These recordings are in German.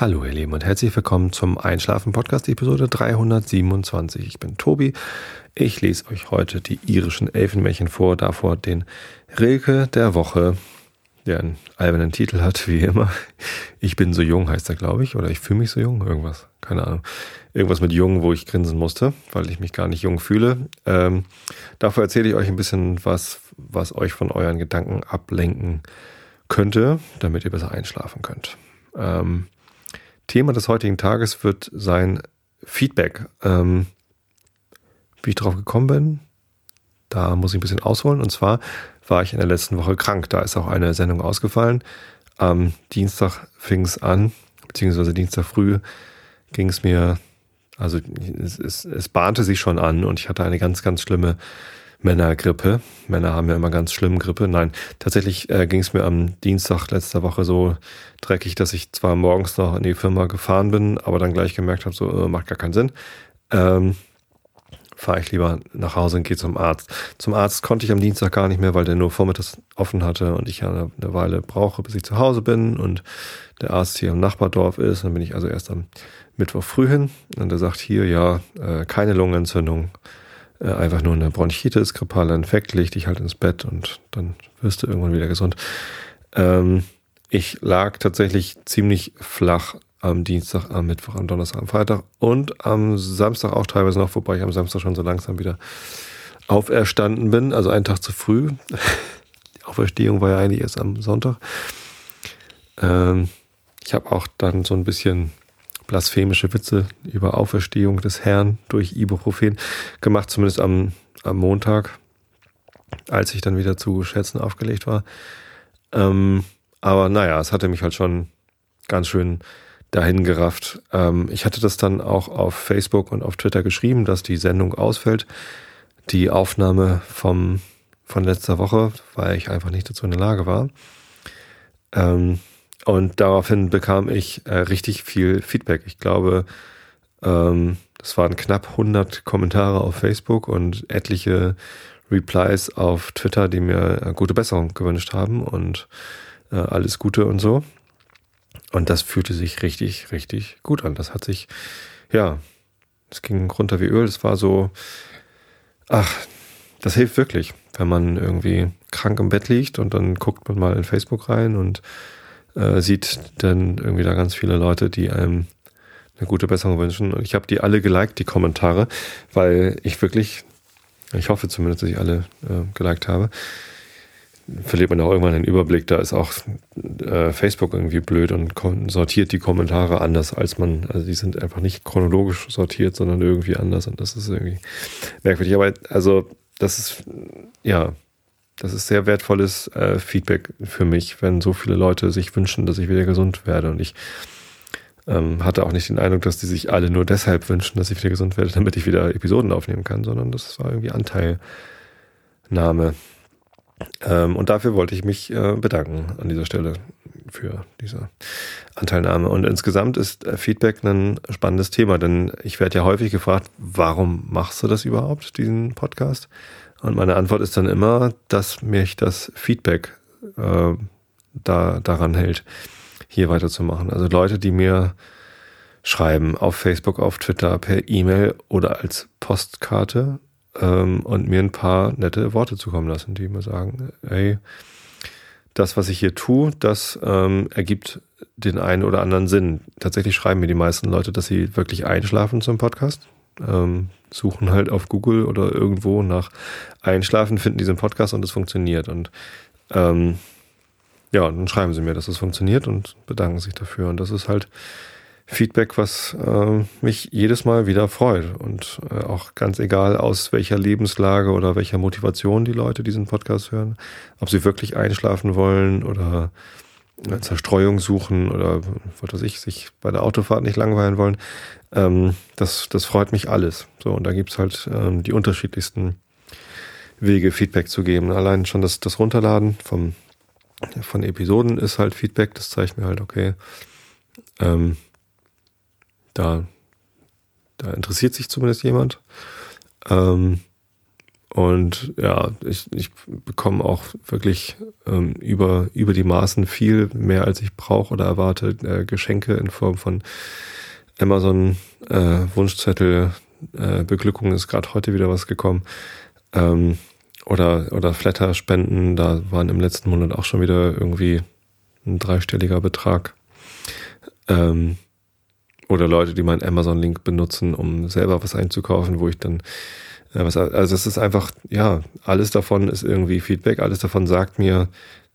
Hallo ihr Lieben und herzlich willkommen zum Einschlafen Podcast Episode 327. Ich bin Tobi. Ich lese euch heute die irischen Elfenmärchen vor, davor den Rilke der Woche, der einen albernen Titel hat, wie immer. Ich bin so jung heißt er, glaube ich, oder ich fühle mich so jung, irgendwas, keine Ahnung. Irgendwas mit jung, wo ich grinsen musste, weil ich mich gar nicht jung fühle. Ähm, dafür erzähle ich euch ein bisschen was, was euch von euren Gedanken ablenken könnte, damit ihr besser einschlafen könnt. Ähm, Thema des heutigen Tages wird sein Feedback. Ähm, wie ich drauf gekommen bin, da muss ich ein bisschen ausholen. Und zwar war ich in der letzten Woche krank. Da ist auch eine Sendung ausgefallen. Am Dienstag fing es an, beziehungsweise Dienstag früh ging es mir, also es, es, es bahnte sich schon an und ich hatte eine ganz, ganz schlimme Männergrippe. Männer haben ja immer ganz schlimm Grippe. Nein, tatsächlich äh, ging es mir am Dienstag letzter Woche so dreckig, dass ich zwar morgens noch in die Firma gefahren bin, aber dann gleich gemerkt habe, so äh, macht gar keinen Sinn. Ähm, fahre ich lieber nach Hause und gehe zum Arzt. Zum Arzt konnte ich am Dienstag gar nicht mehr, weil der nur vormittags offen hatte und ich ja eine, eine Weile brauche, bis ich zu Hause bin und der Arzt hier im Nachbardorf ist. Dann bin ich also erst am Mittwoch früh hin und er sagt hier, ja, äh, keine Lungenentzündung, äh, einfach nur eine Bronchitis, grippaler Infekt, leg dich halt ins Bett und dann wirst du irgendwann wieder gesund. Ähm, ich lag tatsächlich ziemlich flach am Dienstag, am Mittwoch, am Donnerstag, am Freitag und am Samstag auch teilweise noch, wobei ich am Samstag schon so langsam wieder auferstanden bin, also einen Tag zu früh. Die Auferstehung war ja eigentlich erst am Sonntag. Ähm, ich habe auch dann so ein bisschen blasphemische Witze über Auferstehung des Herrn durch Ibuprofen gemacht, zumindest am, am Montag, als ich dann wieder zu Schätzen aufgelegt war. Ähm, aber naja, es hatte mich halt schon ganz schön dahin gerafft. Ähm, ich hatte das dann auch auf Facebook und auf Twitter geschrieben, dass die Sendung ausfällt. Die Aufnahme vom, von letzter Woche, weil ich einfach nicht dazu in der Lage war. Ähm, und daraufhin bekam ich äh, richtig viel Feedback. Ich glaube, ähm, das waren knapp 100 Kommentare auf Facebook und etliche Replies auf Twitter, die mir äh, gute Besserung gewünscht haben und äh, alles Gute und so. Und das fühlte sich richtig, richtig gut an. Das hat sich, ja, es ging runter wie Öl. Es war so, ach, das hilft wirklich, wenn man irgendwie krank im Bett liegt und dann guckt man mal in Facebook rein und äh, sieht dann irgendwie da ganz viele Leute, die einem eine gute Besserung wünschen. Und ich habe die alle geliked, die Kommentare, weil ich wirklich, ich hoffe zumindest, dass ich alle äh, geliked habe. Verliert man auch irgendwann den Überblick, da ist auch äh, Facebook irgendwie blöd und sortiert die Kommentare anders, als man, also die sind einfach nicht chronologisch sortiert, sondern irgendwie anders und das ist irgendwie merkwürdig. Aber also, das ist, ja, das ist sehr wertvolles äh, Feedback für mich, wenn so viele Leute sich wünschen, dass ich wieder gesund werde. Und ich ähm, hatte auch nicht den Eindruck, dass die sich alle nur deshalb wünschen, dass ich wieder gesund werde, damit ich wieder Episoden aufnehmen kann, sondern das war irgendwie Anteilnahme. Ähm, und dafür wollte ich mich äh, bedanken an dieser Stelle für diese Anteilnahme. Und insgesamt ist äh, Feedback ein spannendes Thema, denn ich werde ja häufig gefragt, warum machst du das überhaupt, diesen Podcast? Und meine Antwort ist dann immer, dass mich das Feedback äh, da daran hält, hier weiterzumachen. Also Leute, die mir schreiben auf Facebook, auf Twitter, per E-Mail oder als Postkarte ähm, und mir ein paar nette Worte zukommen lassen, die mir sagen, ey, das, was ich hier tue, das ähm, ergibt den einen oder anderen Sinn. Tatsächlich schreiben mir die meisten Leute, dass sie wirklich einschlafen zum Podcast. Ähm, suchen halt auf Google oder irgendwo nach Einschlafen, finden diesen Podcast und es funktioniert. Und ähm, ja, dann schreiben sie mir, dass es funktioniert und bedanken sich dafür. Und das ist halt Feedback, was äh, mich jedes Mal wieder freut. Und äh, auch ganz egal, aus welcher Lebenslage oder welcher Motivation die Leute diesen Podcast hören, ob sie wirklich einschlafen wollen oder eine Zerstreuung suchen oder was weiß ich, sich bei der Autofahrt nicht langweilen wollen. Ähm, das, das freut mich alles. So, und da gibt's halt ähm, die unterschiedlichsten Wege, Feedback zu geben. Allein schon das, das Runterladen vom, von Episoden ist halt Feedback, das zeigt mir halt, okay, ähm, da, da interessiert sich zumindest jemand. Ähm, Und ja, ich, ich bekomme auch wirklich ähm, über, über die Maßen viel mehr, als ich brauche oder erwarte, äh, Geschenke in Form von Amazon äh, Wunschzettel. Äh, Beglückung ist gerade heute wieder was gekommen. Ähm, oder, oder Flatter-Spenden, da waren im letzten Monat auch schon wieder irgendwie ein dreistelliger Betrag. Ähm, oder Leute, die meinen Amazon-Link benutzen, um selber was einzukaufen, wo ich dann ja, was, also es ist einfach, ja, alles davon ist irgendwie Feedback, alles davon sagt mir,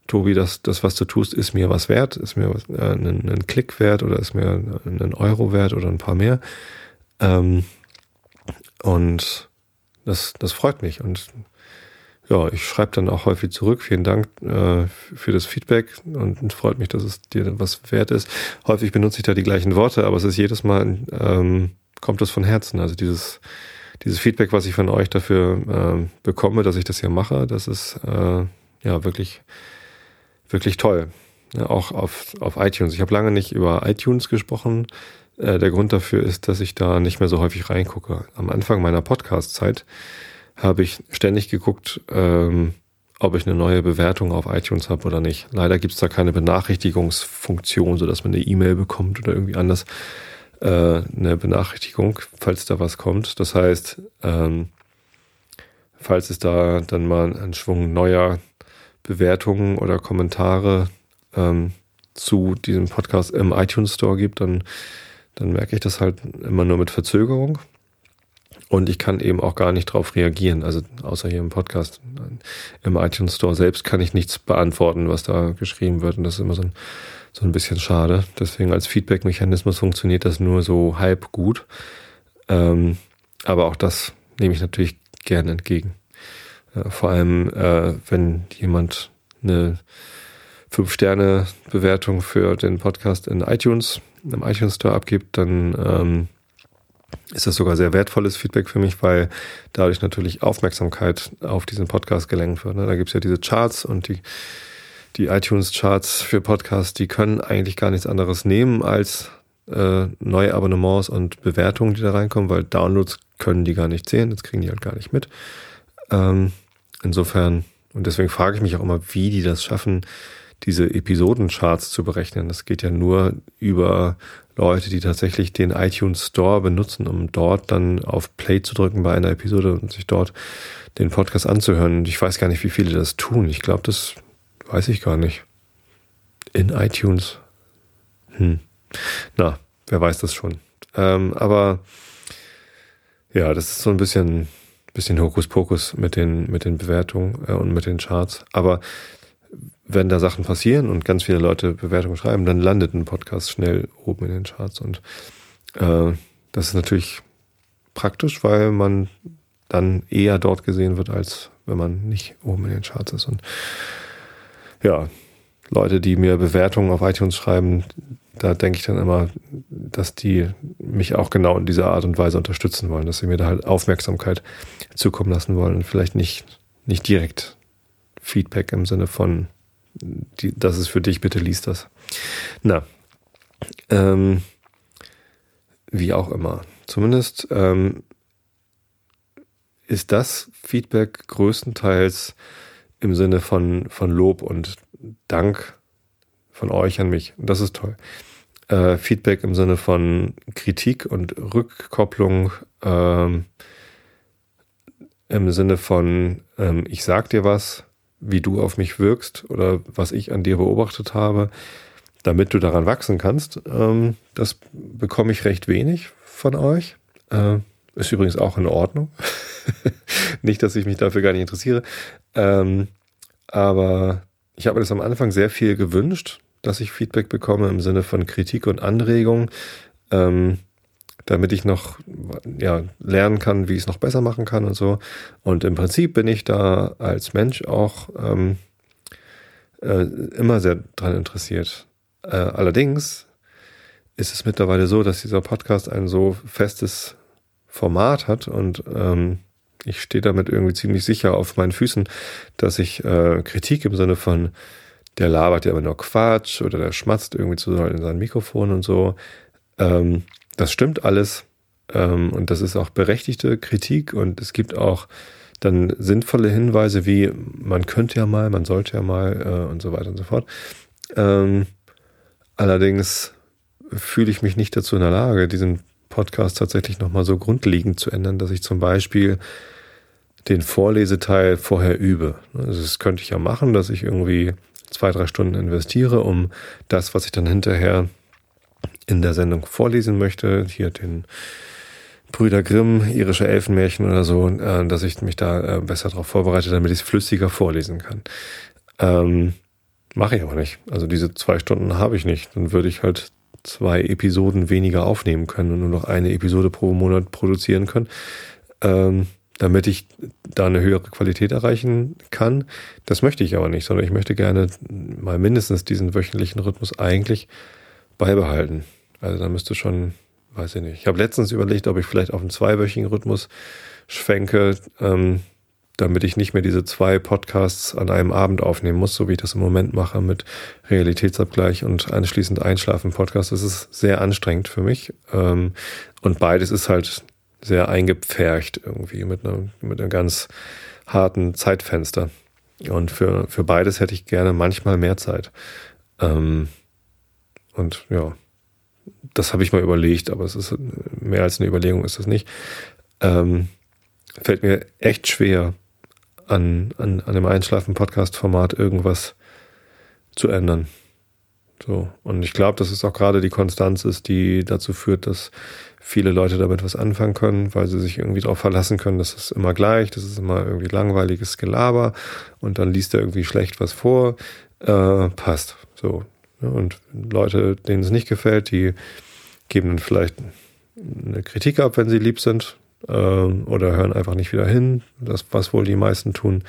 Tobi, das, das, was du tust, ist mir was wert, ist mir äh, einen, einen Klick wert oder ist mir einen Euro wert oder ein paar mehr. Ähm, und das, das freut mich. Und ja, ich schreibe dann auch häufig zurück. Vielen Dank äh, für das Feedback und freut mich, dass es dir was wert ist. Häufig benutze ich da die gleichen Worte, aber es ist jedes Mal, ähm, kommt das von Herzen. Also dieses, dieses Feedback, was ich von euch dafür äh, bekomme, dass ich das hier mache, das ist äh, ja wirklich, wirklich toll. Ja, auch auf, auf iTunes. Ich habe lange nicht über iTunes gesprochen. Äh, der Grund dafür ist, dass ich da nicht mehr so häufig reingucke. Am Anfang meiner Podcast-Zeit habe ich ständig geguckt, ähm, ob ich eine neue Bewertung auf iTunes habe oder nicht. Leider gibt es da keine Benachrichtigungsfunktion, sodass man eine E-Mail bekommt oder irgendwie anders äh, eine Benachrichtigung, falls da was kommt. Das heißt, ähm, falls es da dann mal einen Schwung neuer Bewertungen oder Kommentare ähm, zu diesem Podcast im iTunes Store gibt, dann, dann merke ich das halt immer nur mit Verzögerung. Und ich kann eben auch gar nicht darauf reagieren, also außer hier im Podcast. Im iTunes Store selbst kann ich nichts beantworten, was da geschrieben wird. Und das ist immer so ein so ein bisschen schade. Deswegen als Feedback-Mechanismus funktioniert das nur so halb gut. Ähm, aber auch das nehme ich natürlich gerne entgegen. Äh, vor allem, äh, wenn jemand eine 5-Sterne-Bewertung für den Podcast in iTunes, im iTunes Store abgibt, dann ähm, ist das sogar sehr wertvolles Feedback für mich, weil dadurch natürlich Aufmerksamkeit auf diesen Podcast gelenkt wird. Ne? Da gibt es ja diese Charts und die die iTunes-Charts für Podcasts, die können eigentlich gar nichts anderes nehmen als äh, neue Abonnements und Bewertungen, die da reinkommen, weil Downloads können die gar nicht sehen, das kriegen die halt gar nicht mit. Ähm, insofern, und deswegen frage ich mich auch immer, wie die das schaffen, diese Episodencharts zu berechnen. Das geht ja nur über Leute, die tatsächlich den iTunes Store benutzen, um dort dann auf Play zu drücken bei einer Episode und sich dort den Podcast anzuhören. Und ich weiß gar nicht, wie viele das tun. Ich glaube, das Weiß ich gar nicht. In iTunes. Hm. Na, wer weiß das schon. Ähm, aber ja, das ist so ein bisschen, bisschen Hokuspokus mit den, mit den Bewertungen äh, und mit den Charts. Aber wenn da Sachen passieren und ganz viele Leute Bewertungen schreiben, dann landet ein Podcast schnell oben in den Charts. Und äh, das ist natürlich praktisch, weil man dann eher dort gesehen wird, als wenn man nicht oben in den Charts ist. Und ja, Leute, die mir Bewertungen auf iTunes schreiben, da denke ich dann immer, dass die mich auch genau in dieser Art und Weise unterstützen wollen, dass sie mir da halt Aufmerksamkeit zukommen lassen wollen und vielleicht nicht, nicht direkt Feedback im Sinne von, die, das ist für dich, bitte liest das. Na, ähm, wie auch immer. Zumindest ähm, ist das Feedback größtenteils im Sinne von, von Lob und Dank von euch an mich. Das ist toll. Äh, Feedback im Sinne von Kritik und Rückkopplung, ähm, im Sinne von, ähm, ich sag dir was, wie du auf mich wirkst oder was ich an dir beobachtet habe, damit du daran wachsen kannst. Ähm, das bekomme ich recht wenig von euch. Äh, ist übrigens auch in Ordnung. nicht, dass ich mich dafür gar nicht interessiere. Ähm, aber ich habe mir das am Anfang sehr viel gewünscht, dass ich Feedback bekomme im Sinne von Kritik und Anregung, ähm, damit ich noch ja, lernen kann, wie ich es noch besser machen kann und so. Und im Prinzip bin ich da als Mensch auch ähm, äh, immer sehr dran interessiert. Äh, allerdings ist es mittlerweile so, dass dieser Podcast ein so festes Format hat und ähm, ich stehe damit irgendwie ziemlich sicher auf meinen Füßen, dass ich äh, Kritik im Sinne von, der labert ja immer nur Quatsch oder der schmatzt irgendwie zu in sein Mikrofon und so. Ähm, das stimmt alles ähm, und das ist auch berechtigte Kritik und es gibt auch dann sinnvolle Hinweise wie, man könnte ja mal, man sollte ja mal äh, und so weiter und so fort. Ähm, allerdings fühle ich mich nicht dazu in der Lage, diesen Podcast tatsächlich nochmal so grundlegend zu ändern, dass ich zum Beispiel den Vorleseteil vorher übe. Also das könnte ich ja machen, dass ich irgendwie zwei, drei Stunden investiere, um das, was ich dann hinterher in der Sendung vorlesen möchte, hier den Brüder Grimm, irische Elfenmärchen oder so, äh, dass ich mich da äh, besser darauf vorbereite, damit ich es flüssiger vorlesen kann. Ähm, Mache ich aber nicht. Also diese zwei Stunden habe ich nicht. Dann würde ich halt zwei Episoden weniger aufnehmen können und nur noch eine Episode pro Monat produzieren können. Ähm, damit ich da eine höhere Qualität erreichen kann. Das möchte ich aber nicht, sondern ich möchte gerne mal mindestens diesen wöchentlichen Rhythmus eigentlich beibehalten. Also da müsste schon, weiß ich nicht. Ich habe letztens überlegt, ob ich vielleicht auf einen zweiwöchigen Rhythmus schwenke, ähm, damit ich nicht mehr diese zwei Podcasts an einem Abend aufnehmen muss, so wie ich das im Moment mache mit Realitätsabgleich und anschließend Einschlafen Podcast. Das ist sehr anstrengend für mich. Ähm, und beides ist halt sehr eingepfercht irgendwie mit einem, mit einem ganz harten Zeitfenster. Und für, für beides hätte ich gerne manchmal mehr Zeit. Ähm, und ja, das habe ich mal überlegt, aber es ist mehr als eine Überlegung ist das nicht. Ähm, fällt mir echt schwer, an, an, an dem Einschlafen-Podcast-Format irgendwas zu ändern. So. Und ich glaube, dass es auch gerade die Konstanz ist, die dazu führt, dass viele Leute damit was anfangen können, weil sie sich irgendwie darauf verlassen können, dass es immer gleich, das ist immer irgendwie langweiliges Gelaber und dann liest er irgendwie schlecht was vor, äh, passt. So. Und Leute, denen es nicht gefällt, die geben dann vielleicht eine Kritik ab, wenn sie lieb sind, äh, oder hören einfach nicht wieder hin, das, was wohl die meisten tun.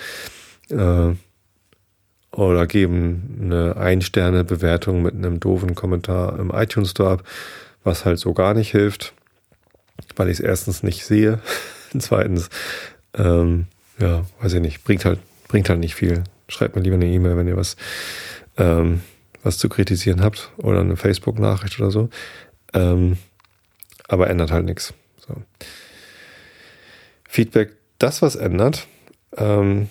Äh, oder geben eine Ein-Sterne-Bewertung mit einem doofen Kommentar im iTunes Store ab, was halt so gar nicht hilft, weil ich es erstens nicht sehe. Zweitens, ähm, ja, weiß ich nicht, bringt halt, bringt halt nicht viel. Schreibt mir lieber eine E-Mail, wenn ihr was, ähm, was zu kritisieren habt oder eine Facebook-Nachricht oder so. Ähm, aber ändert halt nichts. So. Feedback, das was ändert, ähm,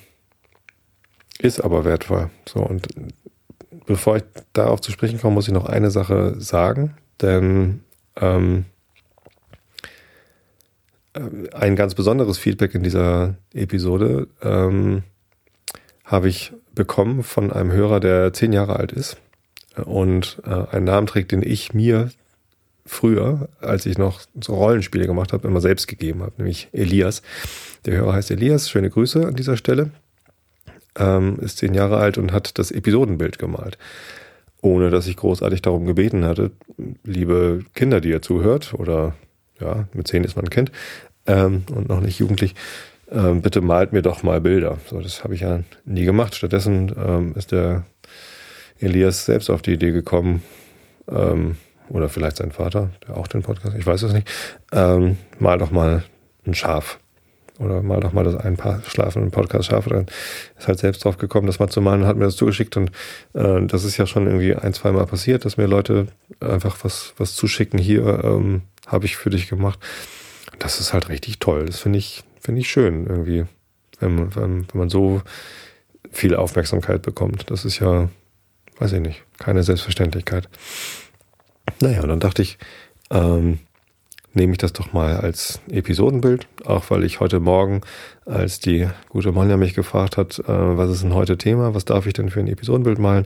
ist aber wertvoll. So, und bevor ich darauf zu sprechen komme, muss ich noch eine Sache sagen, denn ähm, äh, ein ganz besonderes Feedback in dieser Episode ähm, habe ich bekommen von einem Hörer, der zehn Jahre alt ist und äh, einen Namen trägt, den ich mir früher, als ich noch so Rollenspiele gemacht habe, immer selbst gegeben habe, nämlich Elias. Der Hörer heißt Elias, schöne Grüße an dieser Stelle ähm, ist zehn Jahre alt und hat das Episodenbild gemalt. Ohne dass ich großartig darum gebeten hatte, liebe Kinder, die ihr zuhört, oder ja, mit zehn ist man ein Kind ähm, und noch nicht jugendlich, ähm, bitte malt mir doch mal Bilder. So, das habe ich ja nie gemacht. Stattdessen ähm, ist der Elias selbst auf die Idee gekommen, ähm, oder vielleicht sein Vater, der auch den Podcast, ich weiß es nicht, ähm, mal doch mal ein Schaf oder mal doch mal das ein paar schlafenden Podcast scharf dann ist halt selbst drauf gekommen, das mal zu malen hat mir das zugeschickt und äh, das ist ja schon irgendwie ein, zwei Mal passiert, dass mir Leute einfach was, was zuschicken, hier ähm, habe ich für dich gemacht. Das ist halt richtig toll. Das finde ich, finde ich schön irgendwie, wenn, wenn, wenn man so viel Aufmerksamkeit bekommt. Das ist ja, weiß ich nicht, keine Selbstverständlichkeit. Naja, und dann dachte ich, ähm, nehme ich das doch mal als Episodenbild, auch weil ich heute Morgen, als die gute Monja mich gefragt hat, äh, was ist denn heute Thema, was darf ich denn für ein Episodenbild malen,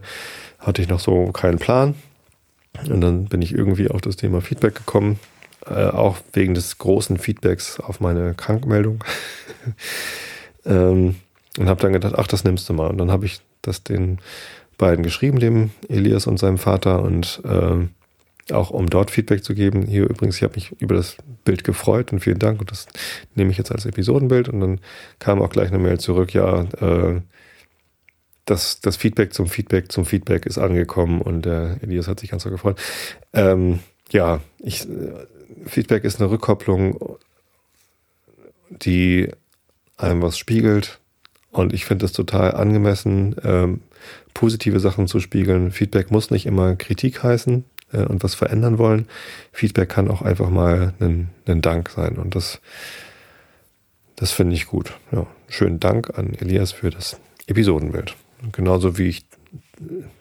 hatte ich noch so keinen Plan. Und dann bin ich irgendwie auf das Thema Feedback gekommen, äh, auch wegen des großen Feedbacks auf meine Krankmeldung. ähm, und habe dann gedacht, ach, das nimmst du mal. Und dann habe ich das den beiden geschrieben, dem Elias und seinem Vater, und äh, auch um dort Feedback zu geben. Hier übrigens, ich habe mich über das Bild gefreut und vielen Dank und das nehme ich jetzt als Episodenbild und dann kam auch gleich eine Mail zurück, ja, äh, das, das Feedback zum Feedback zum Feedback ist angekommen und äh, Elias hat sich ganz so gefreut. Ähm, ja, ich, Feedback ist eine Rückkopplung, die einem was spiegelt und ich finde es total angemessen, ähm, positive Sachen zu spiegeln. Feedback muss nicht immer Kritik heißen äh, und was verändern wollen. Feedback kann auch einfach mal ein, ein Dank sein und das, das finde ich gut. Ja, schönen Dank an Elias für das Episodenbild. Genauso wie ich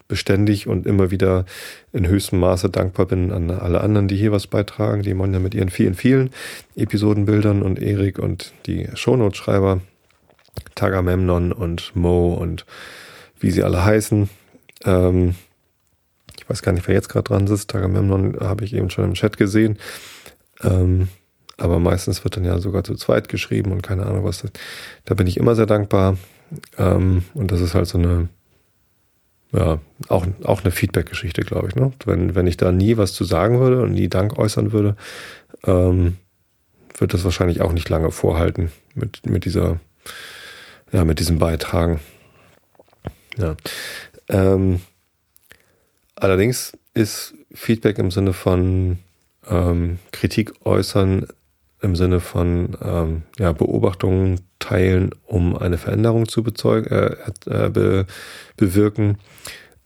beständig und immer wieder in höchstem Maße dankbar bin an alle anderen, die hier was beitragen, die Monja mit ihren vielen, vielen Episodenbildern und Erik und die Shownote-Schreiber, Tagamemnon und Mo und wie sie alle heißen. Ähm, ich weiß gar nicht, wer jetzt gerade dran sitzt. Tagamemnon habe ich eben schon im Chat gesehen. Ähm, aber meistens wird dann ja sogar zu zweit geschrieben und keine Ahnung was. Da bin ich immer sehr dankbar. Ähm, und das ist halt so eine, ja, auch, auch eine Feedback-Geschichte, glaube ich. Ne? Wenn, wenn ich da nie was zu sagen würde und nie Dank äußern würde, ähm, wird das wahrscheinlich auch nicht lange vorhalten mit, mit dieser, ja, mit diesem Beitragen. Ja. Ähm, allerdings ist Feedback im Sinne von ähm, Kritik äußern, im Sinne von ähm, ja, Beobachtungen teilen, um eine Veränderung zu bezeugen, äh, äh, be, bewirken,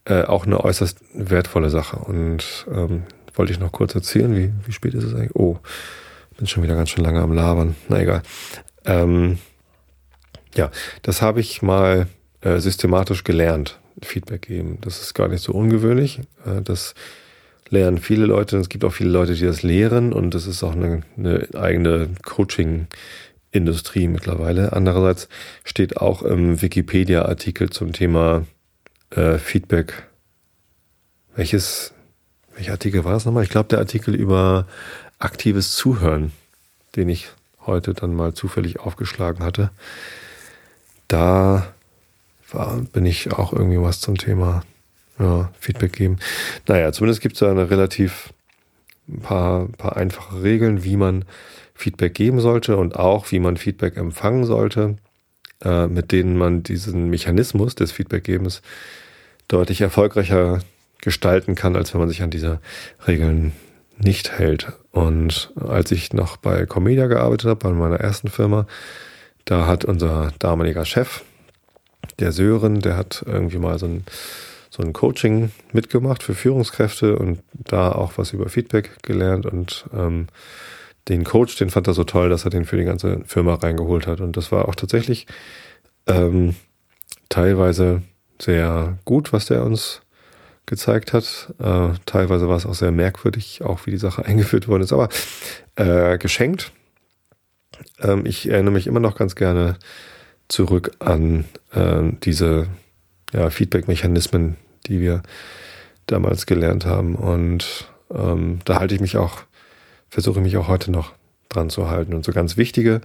äh, auch eine äußerst wertvolle Sache. Und ähm, wollte ich noch kurz erzählen, wie, wie spät ist es eigentlich? Oh, bin schon wieder ganz schön lange am Labern. Na egal. Ähm, ja, das habe ich mal äh, systematisch gelernt, Feedback geben. Das ist gar nicht so ungewöhnlich. Äh, das lernen viele Leute. Es gibt auch viele Leute, die das lehren und das ist auch eine, eine eigene Coaching-Industrie mittlerweile. Andererseits steht auch im Wikipedia-Artikel zum Thema äh, Feedback. Welches, welcher Artikel war das nochmal? Ich glaube, der Artikel über aktives Zuhören, den ich heute dann mal zufällig aufgeschlagen hatte. Da bin ich auch irgendwie was zum Thema ja, Feedback geben. Naja, zumindest gibt es da eine relativ ein paar, paar einfache Regeln, wie man Feedback geben sollte und auch wie man Feedback empfangen sollte, äh, mit denen man diesen Mechanismus des Feedbackgebens deutlich erfolgreicher gestalten kann, als wenn man sich an diese Regeln nicht hält. Und als ich noch bei Comedia gearbeitet habe, bei meiner ersten Firma, da hat unser damaliger Chef, der Sören, der hat irgendwie mal so ein, so ein Coaching mitgemacht für Führungskräfte und da auch was über Feedback gelernt und ähm, den Coach, den fand er so toll, dass er den für die ganze Firma reingeholt hat. Und das war auch tatsächlich ähm, teilweise sehr gut, was der uns gezeigt hat. Äh, teilweise war es auch sehr merkwürdig, auch wie die Sache eingeführt worden ist, aber äh, geschenkt. Ähm, ich erinnere mich immer noch ganz gerne zurück an äh, diese ja, Feedback-Mechanismen, die wir damals gelernt haben. Und ähm, da halte ich mich auch, versuche mich auch heute noch dran zu halten. Und so ganz wichtige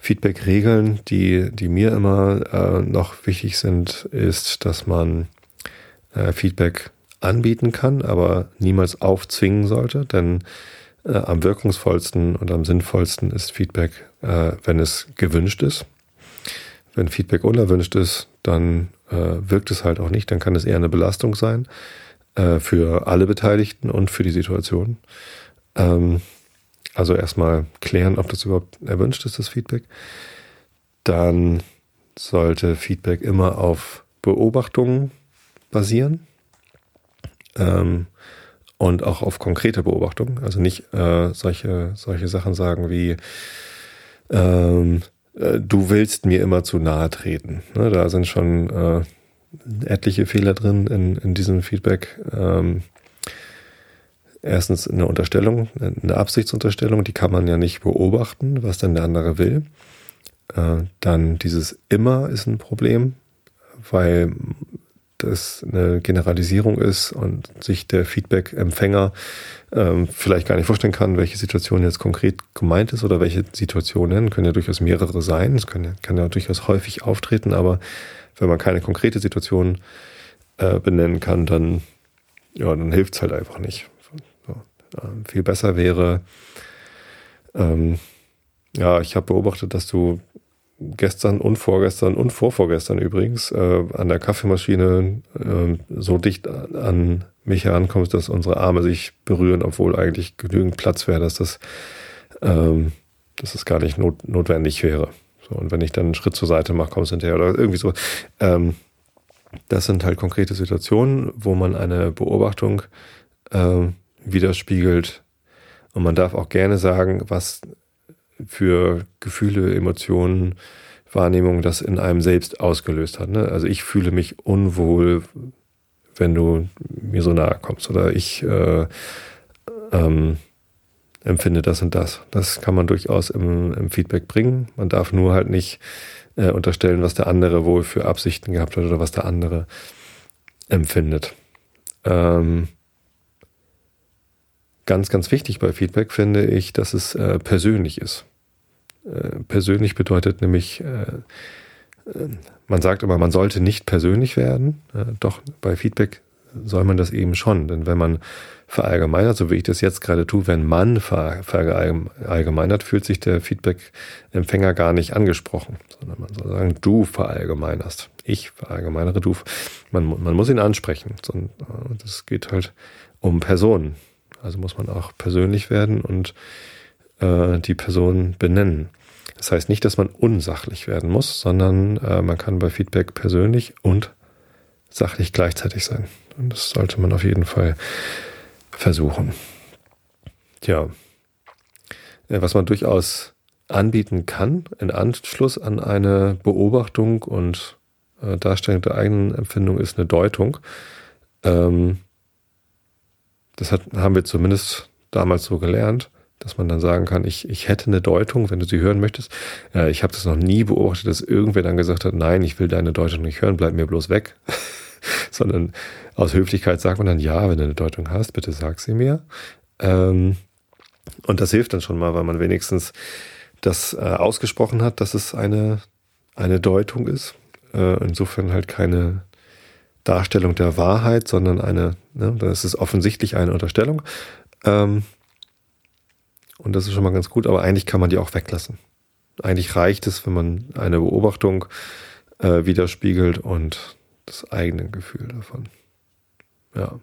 Feedback-Regeln, die, die mir immer äh, noch wichtig sind, ist, dass man äh, Feedback anbieten kann, aber niemals aufzwingen sollte, denn äh, am wirkungsvollsten und am sinnvollsten ist Feedback, äh, wenn es gewünscht ist. Wenn Feedback unerwünscht ist, dann äh, wirkt es halt auch nicht, dann kann es eher eine Belastung sein äh, für alle Beteiligten und für die Situation. Ähm, also erstmal klären, ob das überhaupt erwünscht ist, das Feedback. Dann sollte Feedback immer auf Beobachtungen basieren ähm, und auch auf konkrete Beobachtungen. Also nicht äh, solche, solche Sachen sagen wie, ähm, äh, du willst mir immer zu nahe treten. Ne, da sind schon äh, etliche Fehler drin in, in diesem Feedback. Ähm, erstens eine Unterstellung, eine Absichtsunterstellung, die kann man ja nicht beobachten, was denn der andere will. Äh, dann dieses immer ist ein Problem, weil das eine Generalisierung ist und sich der Feedback-Empfänger ähm, vielleicht gar nicht vorstellen kann, welche Situation jetzt konkret gemeint ist oder welche Situationen können ja durchaus mehrere sein. Es kann ja, kann ja durchaus häufig auftreten, aber wenn man keine konkrete Situation äh, benennen kann, dann, ja, dann hilft es halt einfach nicht. Ähm, viel besser wäre, ähm, ja, ich habe beobachtet, dass du gestern und vorgestern und vorvorgestern übrigens äh, an der Kaffeemaschine äh, so dicht an mich herankommst, dass unsere Arme sich berühren, obwohl eigentlich genügend Platz wäre, dass das, ähm, dass das gar nicht not notwendig wäre. So, und wenn ich dann einen Schritt zur Seite mache, kommst du hinterher oder irgendwie so. Ähm, das sind halt konkrete Situationen, wo man eine Beobachtung äh, widerspiegelt. Und man darf auch gerne sagen, was für Gefühle, Emotionen, Wahrnehmung das in einem selbst ausgelöst hat. Ne? Also ich fühle mich unwohl, wenn du mir so nahe kommst oder ich äh, ähm, empfinde das und das. Das kann man durchaus im, im Feedback bringen. Man darf nur halt nicht äh, unterstellen, was der andere wohl für Absichten gehabt hat oder was der andere empfindet. Ähm, ganz, ganz wichtig bei Feedback finde ich, dass es äh, persönlich ist. Äh, persönlich bedeutet nämlich, äh, äh, man sagt immer, man sollte nicht persönlich werden. doch bei Feedback soll man das eben schon. Denn wenn man verallgemeinert, so wie ich das jetzt gerade tue, wenn man verallgemeinert, fühlt sich der Feedback-Empfänger gar nicht angesprochen, sondern man soll sagen, du verallgemeinerst. Ich verallgemeinere, du. Man, man muss ihn ansprechen. Das geht halt um Personen. Also muss man auch persönlich werden und äh, die Person benennen. Das heißt nicht, dass man unsachlich werden muss, sondern äh, man kann bei Feedback persönlich und sachlich gleichzeitig sein. Und das sollte man auf jeden Fall versuchen. Tja, äh, was man durchaus anbieten kann, in Anschluss an eine Beobachtung und äh, Darstellung der eigenen Empfindung, ist eine Deutung. Ähm, das hat, haben wir zumindest damals so gelernt, dass man dann sagen kann, ich, ich hätte eine Deutung, wenn du sie hören möchtest. Äh, ich habe das noch nie beobachtet, dass irgendwer dann gesagt hat, nein, ich will deine Deutung nicht hören, bleib mir bloß weg. Sondern aus Höflichkeit sagt man dann, ja, wenn du eine Deutung hast, bitte sag sie mir. Ähm, und das hilft dann schon mal, weil man wenigstens das äh, ausgesprochen hat, dass es eine, eine Deutung ist. Äh, insofern halt keine Darstellung der Wahrheit, sondern eine, ne, das ist offensichtlich eine Unterstellung. Ähm, und das ist schon mal ganz gut, aber eigentlich kann man die auch weglassen. Eigentlich reicht es, wenn man eine Beobachtung äh, widerspiegelt und das eigene Gefühl davon. Ja.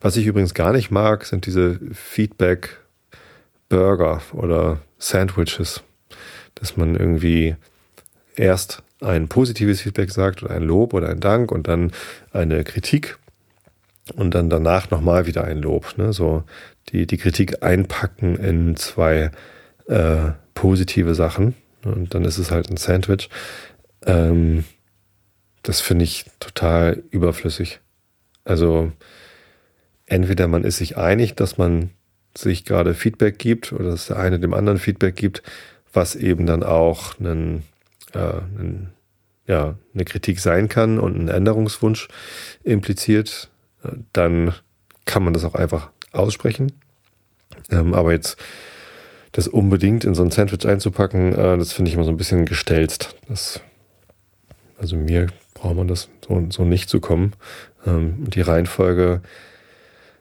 Was ich übrigens gar nicht mag, sind diese Feedback-Burger oder Sandwiches, dass man irgendwie erst ein positives Feedback sagt oder ein Lob oder ein Dank und dann eine Kritik und dann danach nochmal wieder ein Lob. Ne? So die, die Kritik einpacken in zwei äh, positive Sachen und dann ist es halt ein Sandwich. Ähm, das finde ich total überflüssig. Also entweder man ist sich einig, dass man sich gerade Feedback gibt oder dass der eine dem anderen Feedback gibt, was eben dann auch einen, äh, einen, ja, eine Kritik sein kann und einen Änderungswunsch impliziert, dann kann man das auch einfach aussprechen. Ähm, aber jetzt das unbedingt in so ein Sandwich einzupacken, äh, das finde ich immer so ein bisschen gestelzt. Das, also mir braucht man das so, so nicht zu kommen. Ähm, die Reihenfolge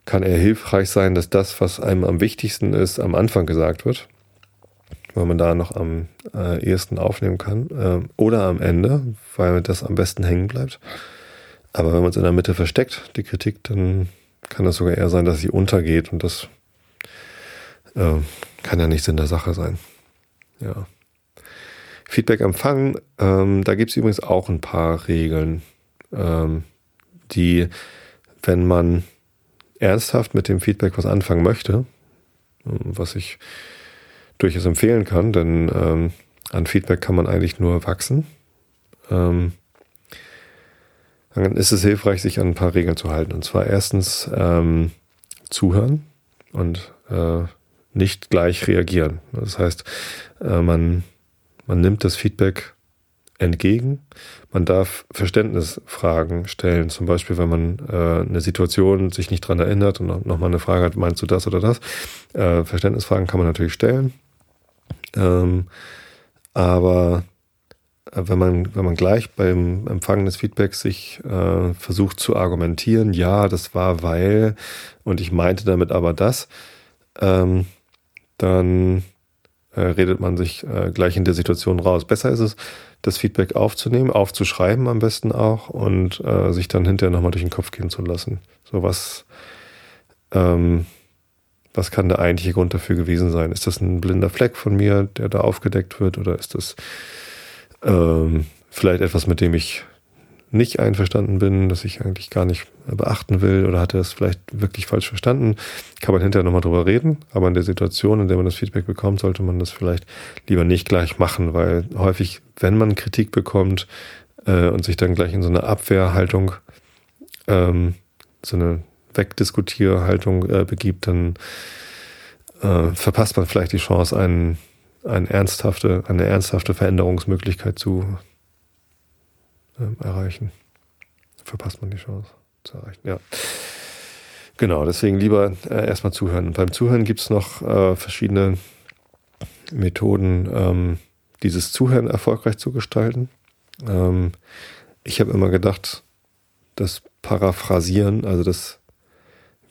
kann eher hilfreich sein, dass das, was einem am wichtigsten ist, am Anfang gesagt wird, weil man da noch am äh, ehesten aufnehmen kann, äh, oder am Ende, weil das am besten hängen bleibt. Aber wenn man es in der Mitte versteckt, die Kritik, dann kann es sogar eher sein, dass sie untergeht und das äh, kann ja nichts in der Sache sein. Ja. Feedback empfangen, ähm, da gibt es übrigens auch ein paar Regeln, ähm, die, wenn man ernsthaft mit dem Feedback was anfangen möchte, was ich durchaus empfehlen kann, denn ähm, an Feedback kann man eigentlich nur wachsen. Ähm, dann ist es hilfreich, sich an ein paar Regeln zu halten. Und zwar erstens ähm, zuhören und äh, nicht gleich reagieren. Das heißt, äh, man, man nimmt das Feedback entgegen. Man darf Verständnisfragen stellen, zum Beispiel, wenn man äh, eine Situation sich nicht dran erinnert und nochmal eine Frage hat, meinst du das oder das? Äh, Verständnisfragen kann man natürlich stellen. Ähm, aber wenn man, wenn man gleich beim Empfangen des Feedbacks sich äh, versucht zu argumentieren, ja, das war weil und ich meinte damit aber das, ähm, dann äh, redet man sich äh, gleich in der Situation raus. Besser ist es, das Feedback aufzunehmen, aufzuschreiben am besten auch und äh, sich dann hinterher nochmal durch den Kopf gehen zu lassen. So was, ähm, was kann der eigentliche Grund dafür gewesen sein? Ist das ein blinder Fleck von mir, der da aufgedeckt wird oder ist das ähm, vielleicht etwas, mit dem ich nicht einverstanden bin, das ich eigentlich gar nicht beachten will oder hatte es vielleicht wirklich falsch verstanden, kann man hinterher nochmal drüber reden. Aber in der Situation, in der man das Feedback bekommt, sollte man das vielleicht lieber nicht gleich machen, weil häufig, wenn man Kritik bekommt äh, und sich dann gleich in so eine Abwehrhaltung, ähm, so eine Wegdiskutierhaltung äh, begibt, dann äh, verpasst man vielleicht die Chance, einen, eine, ernsthafte, eine ernsthafte Veränderungsmöglichkeit zu ähm, erreichen. Verpasst man die Chance zu erreichen. Ja. Genau, deswegen lieber äh, erstmal zuhören. Beim Zuhören gibt es noch äh, verschiedene Methoden, ähm, dieses Zuhören erfolgreich zu gestalten. Ähm, ich habe immer gedacht, das Paraphrasieren, also das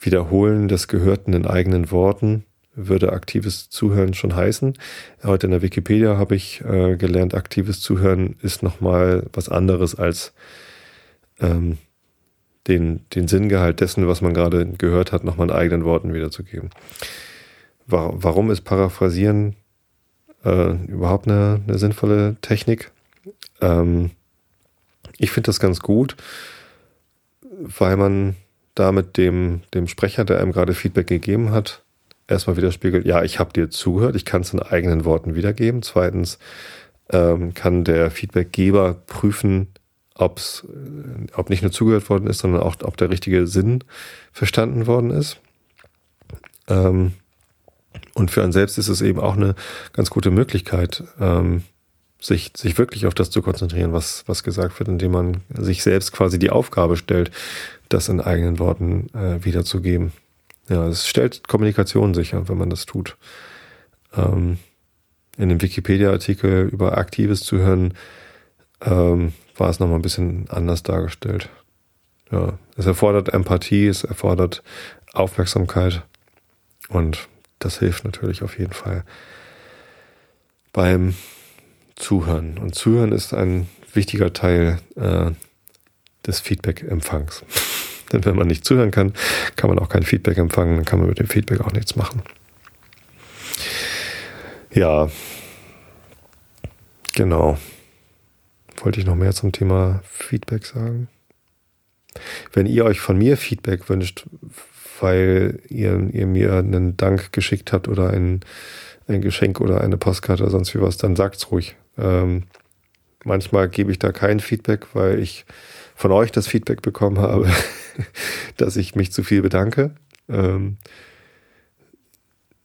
Wiederholen des Gehörten in eigenen Worten, würde aktives Zuhören schon heißen. Heute in der Wikipedia habe ich äh, gelernt, aktives Zuhören ist nochmal was anderes als ähm, den, den Sinngehalt dessen, was man gerade gehört hat, nochmal in eigenen Worten wiederzugeben. Warum ist Paraphrasieren äh, überhaupt eine, eine, sinnvolle Technik? Ähm, ich finde das ganz gut, weil man damit dem, dem Sprecher, der einem gerade Feedback gegeben hat, erstmal widerspiegelt, ja, ich habe dir zugehört, ich kann es in eigenen Worten wiedergeben. Zweitens ähm, kann der Feedbackgeber prüfen, ob's, äh, ob nicht nur zugehört worden ist, sondern auch, ob der richtige Sinn verstanden worden ist. Ähm, und für einen selbst ist es eben auch eine ganz gute Möglichkeit, ähm, sich, sich wirklich auf das zu konzentrieren, was, was gesagt wird, indem man sich selbst quasi die Aufgabe stellt, das in eigenen Worten äh, wiederzugeben. Ja, es stellt Kommunikation sicher, wenn man das tut. Ähm, in dem Wikipedia-Artikel über aktives Zuhören ähm, war es nochmal ein bisschen anders dargestellt. Ja, es erfordert Empathie, es erfordert Aufmerksamkeit und das hilft natürlich auf jeden Fall beim Zuhören. Und Zuhören ist ein wichtiger Teil äh, des Feedback-Empfangs. Denn wenn man nicht zuhören kann, kann man auch kein Feedback empfangen, dann kann man mit dem Feedback auch nichts machen. Ja, genau. Wollte ich noch mehr zum Thema Feedback sagen? Wenn ihr euch von mir Feedback wünscht, weil ihr, ihr mir einen Dank geschickt habt oder ein, ein Geschenk oder eine Postkarte oder sonst wie was, dann sagt's ruhig. Ähm, manchmal gebe ich da kein Feedback, weil ich von euch das Feedback bekommen habe, dass ich mich zu viel bedanke. Ähm,